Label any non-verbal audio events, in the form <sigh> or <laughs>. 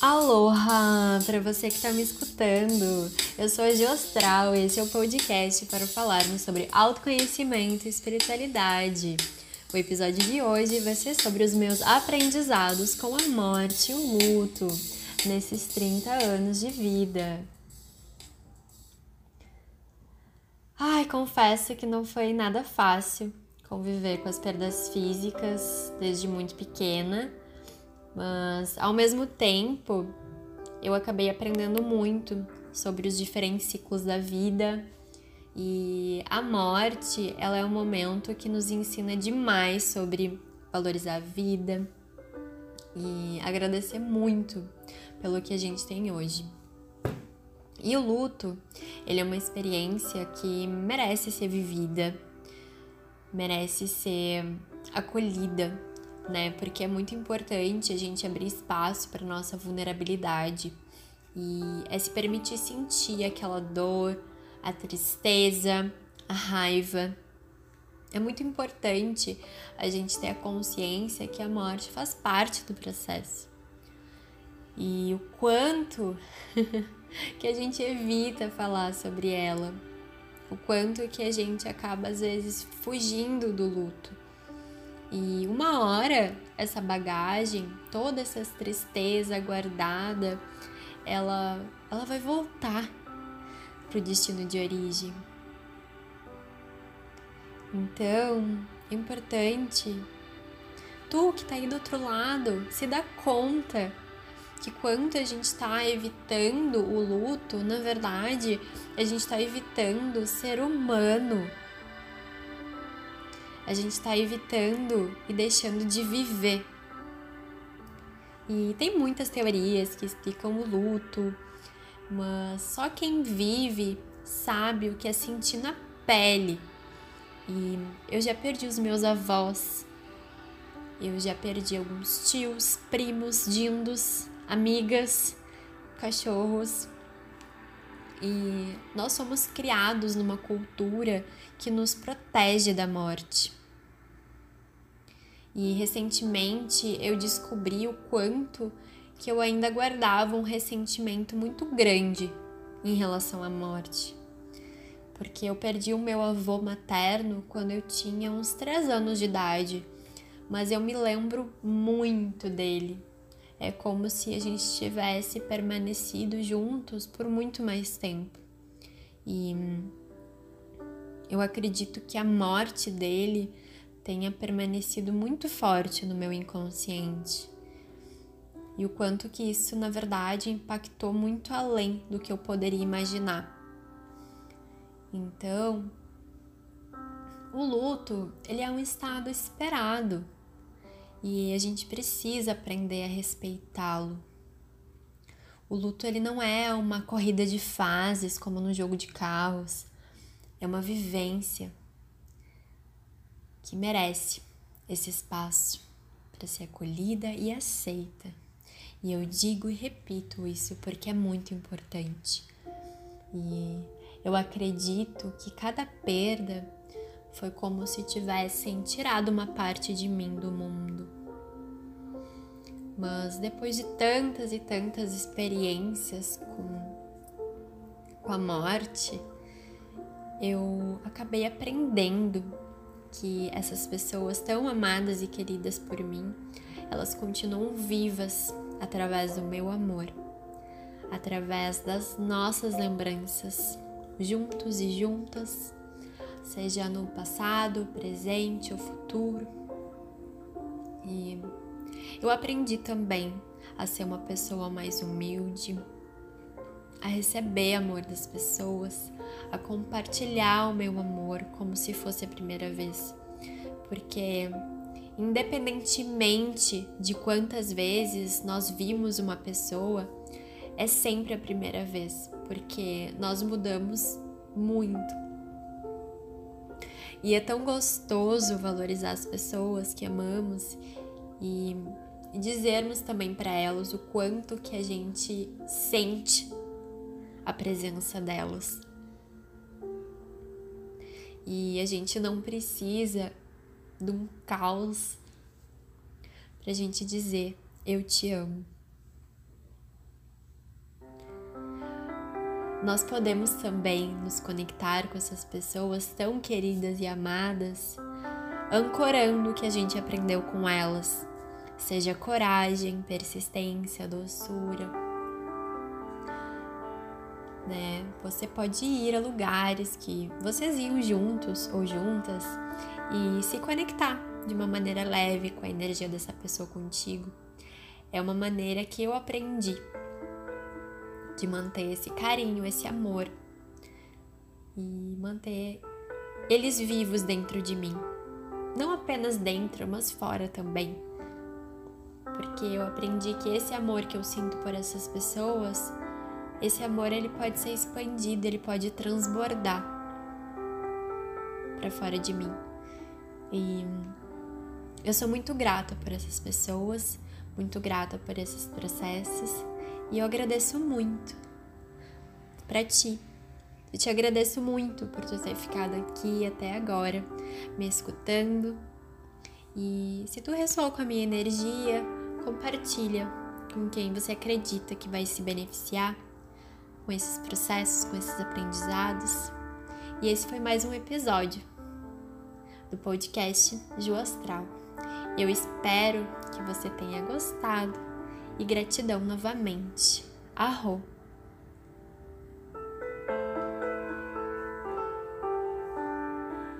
Aloha para você que está me escutando. Eu sou a Geostral e esse é o podcast para falarmos sobre autoconhecimento e espiritualidade. O episódio de hoje vai ser sobre os meus aprendizados com a morte e o luto nesses 30 anos de vida. Ai, confesso que não foi nada fácil conviver com as perdas físicas desde muito pequena mas ao mesmo tempo eu acabei aprendendo muito sobre os diferentes ciclos da vida e a morte, ela é um momento que nos ensina demais sobre valorizar a vida e agradecer muito pelo que a gente tem hoje. E o luto, ele é uma experiência que merece ser vivida, merece ser acolhida né? Porque é muito importante a gente abrir espaço para nossa vulnerabilidade e é se permitir sentir aquela dor, a tristeza, a raiva. É muito importante a gente ter a consciência que a morte faz parte do processo. E o quanto <laughs> que a gente evita falar sobre ela, o quanto que a gente acaba às vezes fugindo do luto. E uma hora essa bagagem, toda essa tristeza guardada, ela, ela vai voltar para o destino de origem. Então, é importante tu que está aí do outro lado se dá conta que quando a gente está evitando o luto, na verdade, a gente está evitando ser humano a gente está evitando e deixando de viver. E tem muitas teorias que explicam o luto, mas só quem vive sabe o que é sentir na pele. E eu já perdi os meus avós, eu já perdi alguns tios, primos, dindos, amigas, cachorros. E nós somos criados numa cultura que nos protege da morte. E recentemente eu descobri o quanto que eu ainda guardava um ressentimento muito grande em relação à morte. Porque eu perdi o meu avô materno quando eu tinha uns 3 anos de idade, mas eu me lembro muito dele. É como se a gente tivesse permanecido juntos por muito mais tempo. E eu acredito que a morte dele tenha permanecido muito forte no meu inconsciente. E o quanto que isso, na verdade, impactou muito além do que eu poderia imaginar. Então, o luto, ele é um estado esperado e a gente precisa aprender a respeitá-lo. O luto ele não é uma corrida de fases como no jogo de carros, é uma vivência que merece esse espaço para ser acolhida e aceita. E eu digo e repito isso porque é muito importante. E eu acredito que cada perda foi como se tivessem tirado uma parte de mim do mundo. Mas depois de tantas e tantas experiências com, com a morte, eu acabei aprendendo que essas pessoas tão amadas e queridas por mim, elas continuam vivas através do meu amor, através das nossas lembranças, juntos e juntas, seja no passado, presente ou futuro. E eu aprendi também a ser uma pessoa mais humilde, a receber amor das pessoas, a compartilhar o meu amor como se fosse a primeira vez. Porque, independentemente de quantas vezes nós vimos uma pessoa, é sempre a primeira vez, porque nós mudamos muito. E é tão gostoso valorizar as pessoas que amamos e dizermos também para elas o quanto que a gente sente a presença delas. E a gente não precisa de um caos para a gente dizer eu te amo. Nós podemos também nos conectar com essas pessoas tão queridas e amadas, ancorando o que a gente aprendeu com elas, seja coragem, persistência, doçura né? Você pode ir a lugares que vocês iam juntos ou juntas e se conectar de uma maneira leve com a energia dessa pessoa contigo. É uma maneira que eu aprendi de manter esse carinho, esse amor e manter eles vivos dentro de mim. Não apenas dentro, mas fora também. Porque eu aprendi que esse amor que eu sinto por essas pessoas, esse amor ele pode ser expandido, ele pode transbordar para fora de mim. E eu sou muito grata por essas pessoas, muito grata por esses processos e eu agradeço muito para ti. Eu te agradeço muito por tu ter ficado aqui até agora, me escutando. E se tu ressoou com a minha energia, compartilha com quem você acredita que vai se beneficiar com esses processos, com esses aprendizados. E esse foi mais um episódio do podcast Ju Astral. Eu espero que você tenha gostado e gratidão novamente. Arro!